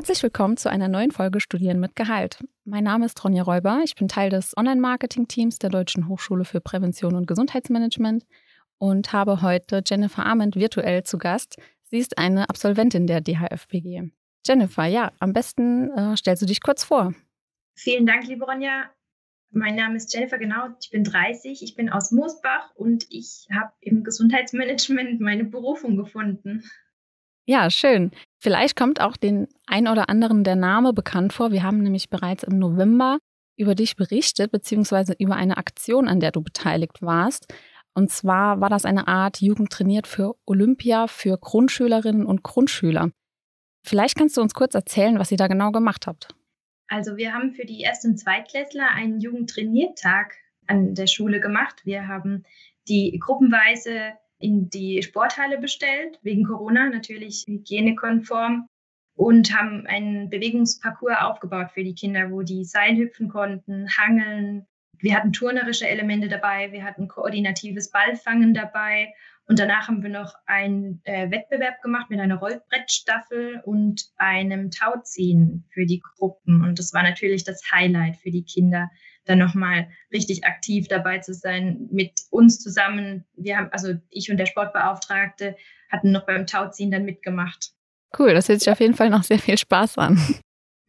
Herzlich willkommen zu einer neuen Folge Studieren mit Gehalt. Mein Name ist Ronja Räuber. Ich bin Teil des Online-Marketing-Teams der Deutschen Hochschule für Prävention und Gesundheitsmanagement und habe heute Jennifer Arment virtuell zu Gast. Sie ist eine Absolventin der DHFPG. Jennifer, ja, am besten äh, stellst du dich kurz vor. Vielen Dank, liebe Ronja. Mein Name ist Jennifer, genau. Ich bin 30. Ich bin aus Moosbach und ich habe im Gesundheitsmanagement meine Berufung gefunden. Ja, schön. Vielleicht kommt auch den ein oder anderen der Name bekannt vor. Wir haben nämlich bereits im November über dich berichtet, beziehungsweise über eine Aktion, an der du beteiligt warst. Und zwar war das eine Art Jugend trainiert für Olympia für Grundschülerinnen und Grundschüler. Vielleicht kannst du uns kurz erzählen, was ihr da genau gemacht habt. Also wir haben für die Erst- und Zweitklässler einen Jugendtrainiertag an der Schule gemacht. Wir haben die gruppenweise in die Sporthalle bestellt, wegen Corona natürlich hygienekonform und haben einen Bewegungsparcours aufgebaut für die Kinder, wo die Seil hüpfen konnten, hangeln. Wir hatten turnerische Elemente dabei, wir hatten koordinatives Ballfangen dabei und danach haben wir noch einen äh, Wettbewerb gemacht mit einer Rollbrettstaffel und einem Tauziehen für die Gruppen. Und das war natürlich das Highlight für die Kinder, dann nochmal richtig aktiv dabei zu sein mit uns zusammen. Wir haben, also ich und der Sportbeauftragte hatten noch beim Tauziehen dann mitgemacht. Cool, das hört sich auf jeden Fall noch sehr viel Spaß an.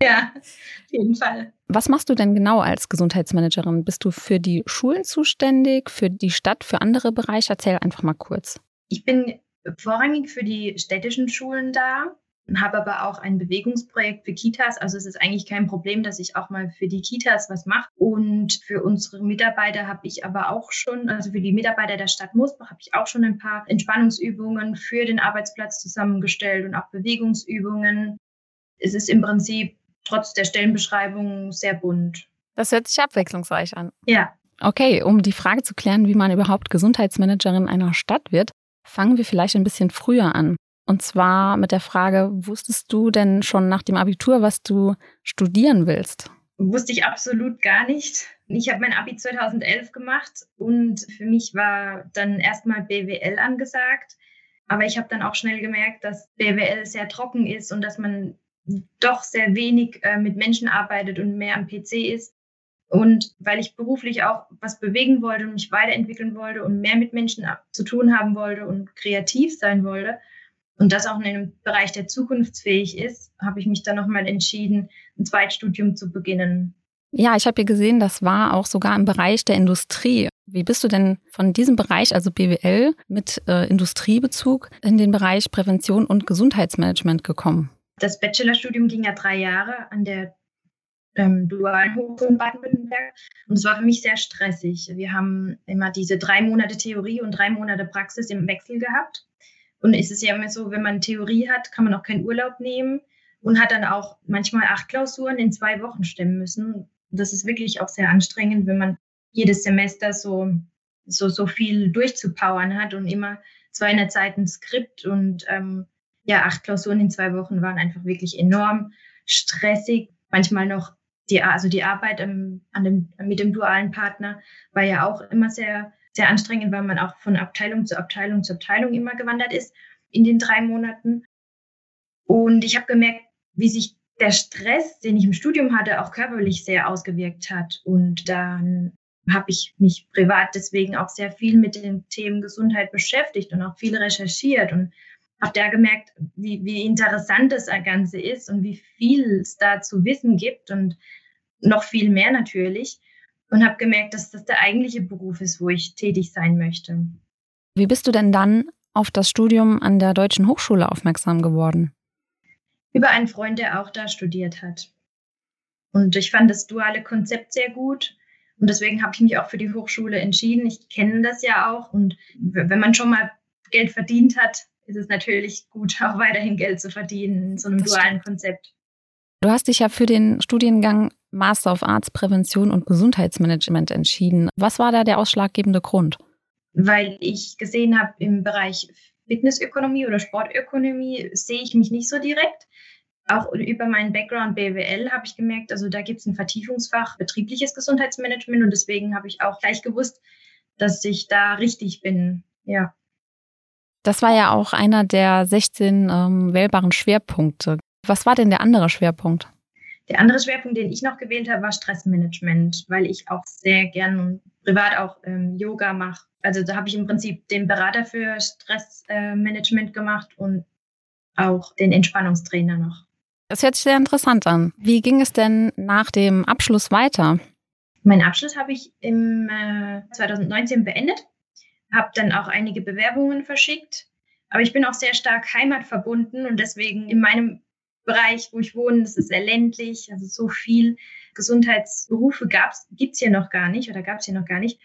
Ja, auf jeden Fall. Was machst du denn genau als Gesundheitsmanagerin? Bist du für die Schulen zuständig, für die Stadt, für andere Bereiche? Erzähl einfach mal kurz. Ich bin vorrangig für die städtischen Schulen da habe aber auch ein Bewegungsprojekt für Kitas. Also es ist eigentlich kein Problem, dass ich auch mal für die Kitas was mache. Und für unsere Mitarbeiter habe ich aber auch schon, also für die Mitarbeiter der Stadt Moosbach habe ich auch schon ein paar Entspannungsübungen für den Arbeitsplatz zusammengestellt und auch Bewegungsübungen. Es ist im Prinzip trotz der Stellenbeschreibung sehr bunt. Das hört sich abwechslungsreich an. Ja. Okay, um die Frage zu klären, wie man überhaupt Gesundheitsmanagerin einer Stadt wird, fangen wir vielleicht ein bisschen früher an. Und zwar mit der Frage, wusstest du denn schon nach dem Abitur, was du studieren willst? Wusste ich absolut gar nicht. Ich habe mein Abi 2011 gemacht und für mich war dann erstmal BWL angesagt. Aber ich habe dann auch schnell gemerkt, dass BWL sehr trocken ist und dass man doch sehr wenig äh, mit Menschen arbeitet und mehr am PC ist. Und weil ich beruflich auch was bewegen wollte und mich weiterentwickeln wollte und mehr mit Menschen zu tun haben wollte und kreativ sein wollte, und das auch in einem Bereich, der zukunftsfähig ist, habe ich mich dann nochmal entschieden, ein Zweitstudium zu beginnen. Ja, ich habe hier gesehen, das war auch sogar im Bereich der Industrie. Wie bist du denn von diesem Bereich, also BWL, mit äh, Industriebezug in den Bereich Prävention und Gesundheitsmanagement gekommen? Das Bachelorstudium ging ja drei Jahre an der ähm, Dualen Hochschule in Baden-Württemberg und es war für mich sehr stressig. Wir haben immer diese drei Monate Theorie und drei Monate Praxis im Wechsel gehabt. Und es ist ja immer so, wenn man Theorie hat, kann man auch keinen Urlaub nehmen und hat dann auch manchmal acht Klausuren in zwei Wochen stemmen müssen. Das ist wirklich auch sehr anstrengend, wenn man jedes Semester so, so, so viel durchzupowern hat und immer 200 Seiten Skript und ähm, ja, acht Klausuren in zwei Wochen waren einfach wirklich enorm stressig. Manchmal noch die, also die Arbeit ähm, an dem, mit dem dualen Partner war ja auch immer sehr sehr anstrengend, weil man auch von Abteilung zu Abteilung zu Abteilung immer gewandert ist in den drei Monaten. Und ich habe gemerkt, wie sich der Stress, den ich im Studium hatte, auch körperlich sehr ausgewirkt hat. Und dann habe ich mich privat deswegen auch sehr viel mit den Themen Gesundheit beschäftigt und auch viel recherchiert und habe da gemerkt, wie, wie interessant das Ganze ist und wie viel es da zu wissen gibt und noch viel mehr natürlich und habe gemerkt, dass das der eigentliche Beruf ist, wo ich tätig sein möchte. Wie bist du denn dann auf das Studium an der Deutschen Hochschule aufmerksam geworden? Über einen Freund, der auch da studiert hat. Und ich fand das duale Konzept sehr gut. Und deswegen habe ich mich auch für die Hochschule entschieden. Ich kenne das ja auch. Und wenn man schon mal Geld verdient hat, ist es natürlich gut, auch weiterhin Geld zu verdienen in so einem das dualen. Konzept. Du hast dich ja für den Studiengang Master of Arts Prävention und Gesundheitsmanagement entschieden. Was war da der ausschlaggebende Grund? Weil ich gesehen habe, im Bereich Fitnessökonomie oder Sportökonomie sehe ich mich nicht so direkt. Auch über meinen Background BWL habe ich gemerkt, also da gibt es ein Vertiefungsfach betriebliches Gesundheitsmanagement und deswegen habe ich auch gleich gewusst, dass ich da richtig bin. Ja. Das war ja auch einer der 16 ähm, wählbaren Schwerpunkte. Was war denn der andere Schwerpunkt? Der andere Schwerpunkt, den ich noch gewählt habe, war Stressmanagement, weil ich auch sehr gern privat auch ähm, Yoga mache. Also da habe ich im Prinzip den Berater für Stressmanagement äh, gemacht und auch den Entspannungstrainer noch. Das hört sich sehr interessant an. Wie ging es denn nach dem Abschluss weiter? Meinen Abschluss habe ich im äh, 2019 beendet, habe dann auch einige Bewerbungen verschickt, aber ich bin auch sehr stark heimatverbunden und deswegen in meinem Bereich, wo ich wohne, das ist sehr ländlich, also so viel Gesundheitsberufe gibt es hier noch gar nicht oder gab es hier noch gar nicht.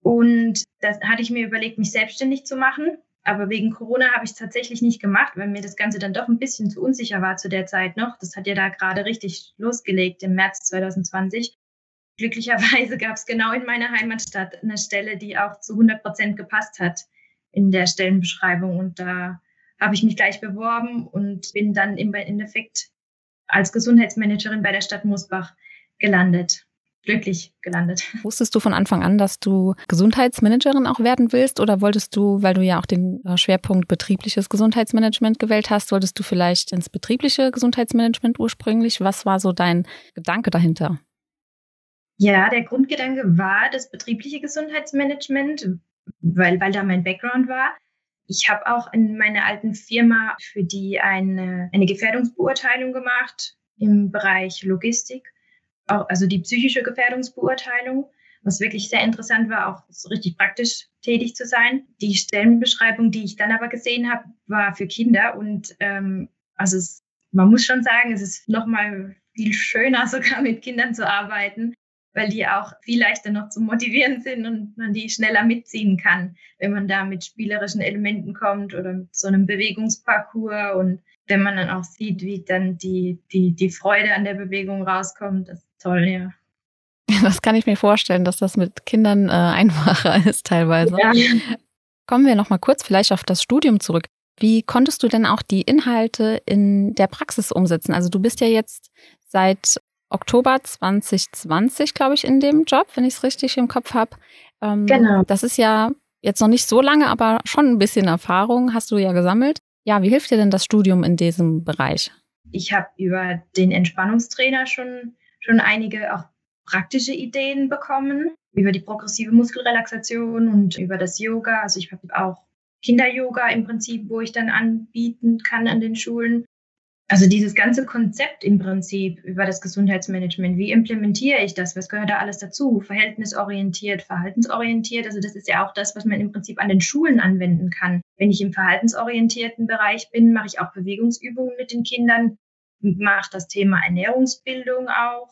Und da hatte ich mir überlegt, mich selbstständig zu machen. Aber wegen Corona habe ich es tatsächlich nicht gemacht, weil mir das Ganze dann doch ein bisschen zu unsicher war zu der Zeit noch. Das hat ja da gerade richtig losgelegt im März 2020. Glücklicherweise gab es genau in meiner Heimatstadt eine Stelle, die auch zu 100 Prozent gepasst hat in der Stellenbeschreibung. Und da habe ich mich gleich beworben und bin dann im Endeffekt als Gesundheitsmanagerin bei der Stadt Moosbach gelandet. Glücklich gelandet. Wusstest du von Anfang an, dass du Gesundheitsmanagerin auch werden willst oder wolltest du, weil du ja auch den äh, Schwerpunkt betriebliches Gesundheitsmanagement gewählt hast, wolltest du vielleicht ins betriebliche Gesundheitsmanagement ursprünglich? Was war so dein Gedanke dahinter? Ja, der Grundgedanke war das betriebliche Gesundheitsmanagement, weil, weil da mein Background war. Ich habe auch in meiner alten Firma für die eine, eine Gefährdungsbeurteilung gemacht im Bereich Logistik, auch, also die psychische Gefährdungsbeurteilung, was wirklich sehr interessant war, auch so richtig praktisch tätig zu sein. Die Stellenbeschreibung, die ich dann aber gesehen habe, war für Kinder und ähm, also es, man muss schon sagen, es ist nochmal viel schöner sogar mit Kindern zu arbeiten, weil die auch viel leichter noch zu motivieren sind und man die schneller mitziehen kann, wenn man da mit spielerischen Elementen kommt oder mit so einem Bewegungsparcours und wenn man dann auch sieht, wie dann die, die, die Freude an der Bewegung rauskommt, das ist toll, ja. Das kann ich mir vorstellen, dass das mit Kindern äh, einfacher ist teilweise. Ja. Kommen wir noch mal kurz vielleicht auf das Studium zurück. Wie konntest du denn auch die Inhalte in der Praxis umsetzen? Also du bist ja jetzt seit Oktober 2020, glaube ich, in dem Job, wenn ich es richtig im Kopf habe. Ähm, genau. Das ist ja jetzt noch nicht so lange, aber schon ein bisschen Erfahrung hast du ja gesammelt. Ja, wie hilft dir denn das Studium in diesem Bereich? Ich habe über den Entspannungstrainer schon, schon einige auch praktische Ideen bekommen, über die progressive Muskelrelaxation und über das Yoga. Also ich habe auch Kinder-Yoga im Prinzip, wo ich dann anbieten kann an den Schulen. Also dieses ganze Konzept im Prinzip über das Gesundheitsmanagement, wie implementiere ich das? Was gehört da alles dazu? Verhältnisorientiert, verhaltensorientiert. Also das ist ja auch das, was man im Prinzip an den Schulen anwenden kann. Wenn ich im verhaltensorientierten Bereich bin, mache ich auch Bewegungsübungen mit den Kindern, mache das Thema Ernährungsbildung auch,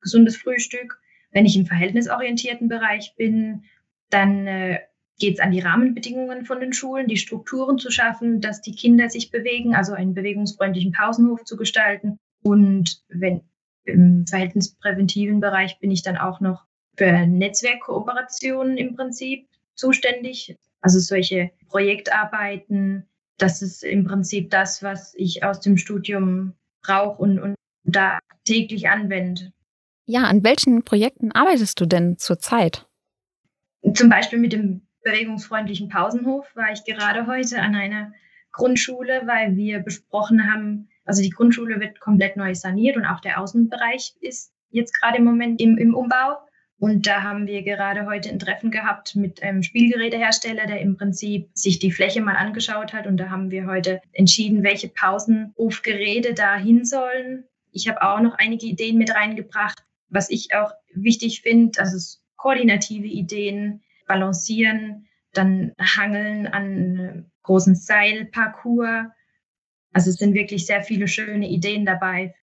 gesundes Frühstück. Wenn ich im verhältnisorientierten Bereich bin, dann äh, geht es an die Rahmenbedingungen von den Schulen, die Strukturen zu schaffen, dass die Kinder sich bewegen, also einen bewegungsfreundlichen Pausenhof zu gestalten. Und wenn im verhältnispräventiven Bereich bin ich dann auch noch für Netzwerkkooperationen im Prinzip zuständig. Also solche Projektarbeiten, das ist im Prinzip das, was ich aus dem Studium brauche und, und da täglich anwende. Ja, an welchen Projekten arbeitest du denn zurzeit? Zum Beispiel mit dem bewegungsfreundlichen Pausenhof war ich gerade heute an einer Grundschule, weil wir besprochen haben, also die Grundschule wird komplett neu saniert und auch der Außenbereich ist jetzt gerade im Moment im, im Umbau. Und da haben wir gerade heute ein Treffen gehabt mit einem Spielgerätehersteller, der im Prinzip sich die Fläche mal angeschaut hat. Und da haben wir heute entschieden, welche Pausenhofgeräte da hin sollen. Ich habe auch noch einige Ideen mit reingebracht, was ich auch wichtig finde, also koordinative Ideen, Balancieren, dann Hangeln an großen Seilparcours. Also es sind wirklich sehr viele schöne Ideen dabei.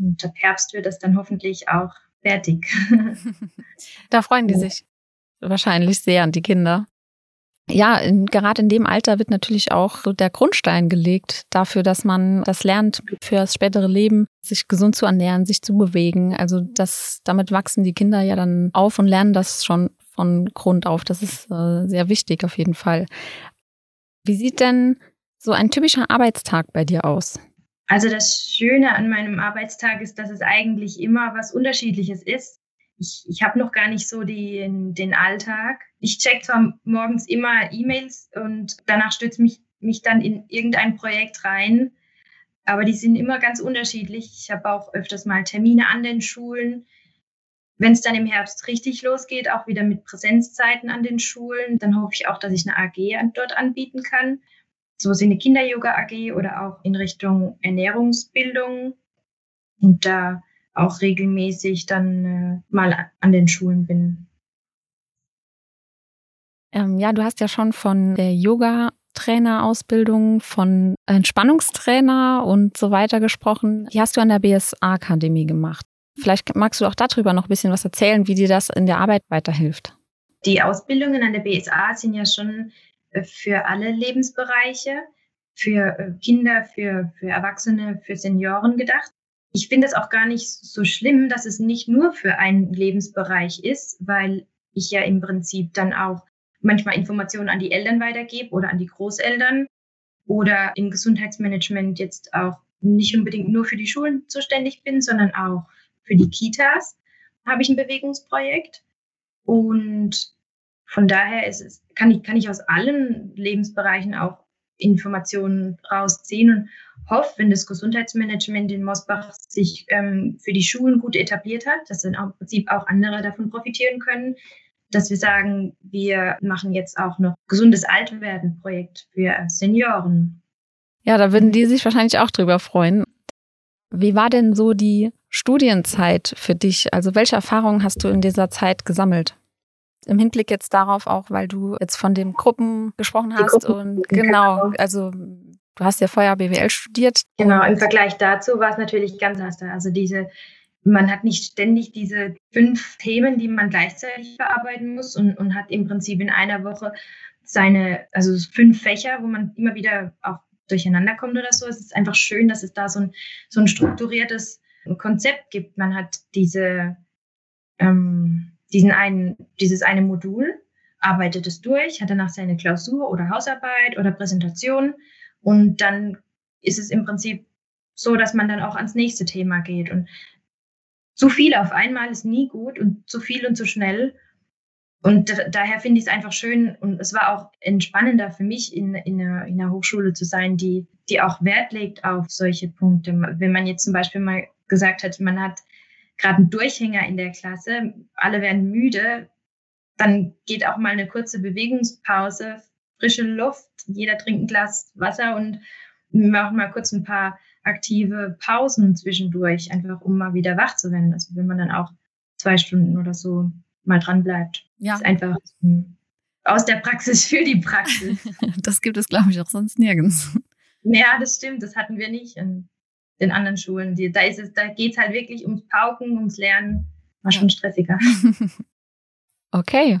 Und ab Herbst wird das dann hoffentlich auch fertig. da freuen die sich wahrscheinlich sehr an die Kinder. Ja, in, gerade in dem Alter wird natürlich auch der Grundstein gelegt dafür, dass man das lernt für das spätere Leben, sich gesund zu ernähren, sich zu bewegen. Also das, damit wachsen die Kinder ja dann auf und lernen das schon von Grund auf. Das ist äh, sehr wichtig auf jeden Fall. Wie sieht denn so ein typischer Arbeitstag bei dir aus? Also das Schöne an meinem Arbeitstag ist, dass es eigentlich immer was Unterschiedliches ist. Ich, ich habe noch gar nicht so den, den Alltag. Ich check zwar morgens immer E-Mails und danach stütze mich mich dann in irgendein Projekt rein. Aber die sind immer ganz unterschiedlich. Ich habe auch öfters mal Termine an den Schulen. Wenn es dann im Herbst richtig losgeht, auch wieder mit Präsenzzeiten an den Schulen, dann hoffe ich auch, dass ich eine AG dort anbieten kann. So wie eine Kinder-Yoga-AG oder auch in Richtung Ernährungsbildung. Und da auch regelmäßig dann äh, mal an den Schulen bin. Ähm, ja, du hast ja schon von der Yoga-Trainerausbildung, von Entspannungstrainer und so weiter gesprochen. Die hast du an der BSA-Akademie gemacht. Vielleicht magst du auch darüber noch ein bisschen was erzählen, wie dir das in der Arbeit weiterhilft. Die Ausbildungen an der BSA sind ja schon äh, für alle Lebensbereiche, für äh, Kinder, für, für Erwachsene, für Senioren gedacht. Ich finde es auch gar nicht so schlimm, dass es nicht nur für einen Lebensbereich ist, weil ich ja im Prinzip dann auch manchmal Informationen an die Eltern weitergebe oder an die Großeltern oder im Gesundheitsmanagement jetzt auch nicht unbedingt nur für die Schulen zuständig bin, sondern auch für die Kitas habe ich ein Bewegungsprojekt. Und von daher ist es, kann, ich, kann ich aus allen Lebensbereichen auch Informationen rausziehen und hoffe, wenn das Gesundheitsmanagement in Mosbach sich ähm, für die Schulen gut etabliert hat, dass dann im Prinzip auch andere davon profitieren können, dass wir sagen, wir machen jetzt auch noch gesundes Altwerden-Projekt für Senioren. Ja, da würden die sich wahrscheinlich auch drüber freuen. Wie war denn so die Studienzeit für dich? Also welche Erfahrungen hast du in dieser Zeit gesammelt? Im Hinblick jetzt darauf auch, weil du jetzt von den Gruppen gesprochen hast und genau, genau, also du hast ja vorher BWL studiert. Genau, im Vergleich dazu war es natürlich ganz anders. Also diese man hat nicht ständig diese fünf Themen, die man gleichzeitig verarbeiten muss und, und hat im Prinzip in einer Woche seine, also fünf Fächer, wo man immer wieder auch durcheinander kommt oder so. Es ist einfach schön, dass es da so ein, so ein strukturiertes Konzept gibt. Man hat diese, ähm, diesen einen, dieses eine Modul, arbeitet es durch, hat danach seine Klausur oder Hausarbeit oder Präsentation und dann ist es im Prinzip so, dass man dann auch ans nächste Thema geht. Und zu viel auf einmal ist nie gut und zu viel und zu schnell. Und daher finde ich es einfach schön und es war auch entspannender für mich, in, in, einer, in einer Hochschule zu sein, die, die auch Wert legt auf solche Punkte. Wenn man jetzt zum Beispiel mal gesagt hat, man hat gerade einen Durchhänger in der Klasse, alle werden müde, dann geht auch mal eine kurze Bewegungspause, frische Luft, jeder trinkt ein Glas Wasser und machen mal kurz ein paar aktive Pausen zwischendurch, einfach um mal wieder wach zu werden. Also wenn man dann auch zwei Stunden oder so mal dran bleibt. Ja. Ist einfach aus der Praxis für die Praxis. Das gibt es, glaube ich, auch sonst nirgends. Ja, das stimmt. Das hatten wir nicht in den anderen Schulen. Die, da ist es, da geht es halt wirklich ums Pauken, ums Lernen. War schon stressiger. Okay.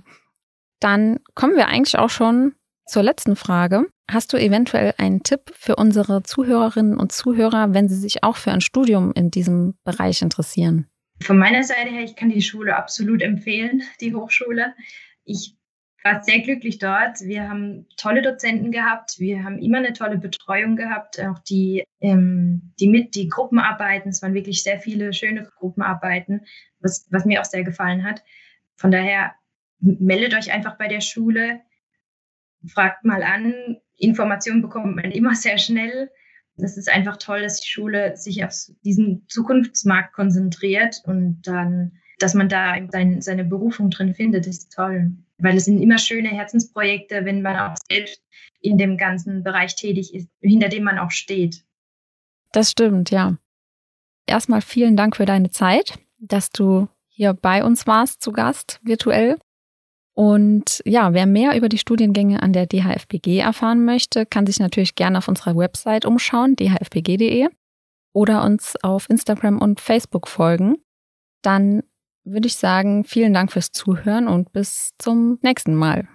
Dann kommen wir eigentlich auch schon zur letzten Frage. Hast du eventuell einen Tipp für unsere Zuhörerinnen und Zuhörer, wenn sie sich auch für ein Studium in diesem Bereich interessieren? Von meiner Seite her, ich kann die Schule absolut empfehlen, die Hochschule. Ich war sehr glücklich dort. Wir haben tolle Dozenten gehabt. Wir haben immer eine tolle Betreuung gehabt. Auch die, ähm, die mit, die Gruppenarbeiten. Es waren wirklich sehr viele schöne Gruppenarbeiten, was, was mir auch sehr gefallen hat. Von daher meldet euch einfach bei der Schule fragt mal an. Informationen bekommt man immer sehr schnell. Das ist einfach toll, dass die Schule sich auf diesen Zukunftsmarkt konzentriert und dann, dass man da sein, seine Berufung drin findet, ist toll. Weil es sind immer schöne Herzensprojekte, wenn man auch selbst in dem ganzen Bereich tätig ist, hinter dem man auch steht. Das stimmt, ja. Erstmal vielen Dank für deine Zeit, dass du hier bei uns warst zu Gast virtuell. Und ja, wer mehr über die Studiengänge an der DHFBG erfahren möchte, kann sich natürlich gerne auf unserer Website umschauen, dhfbg.de, oder uns auf Instagram und Facebook folgen. Dann würde ich sagen, vielen Dank fürs Zuhören und bis zum nächsten Mal.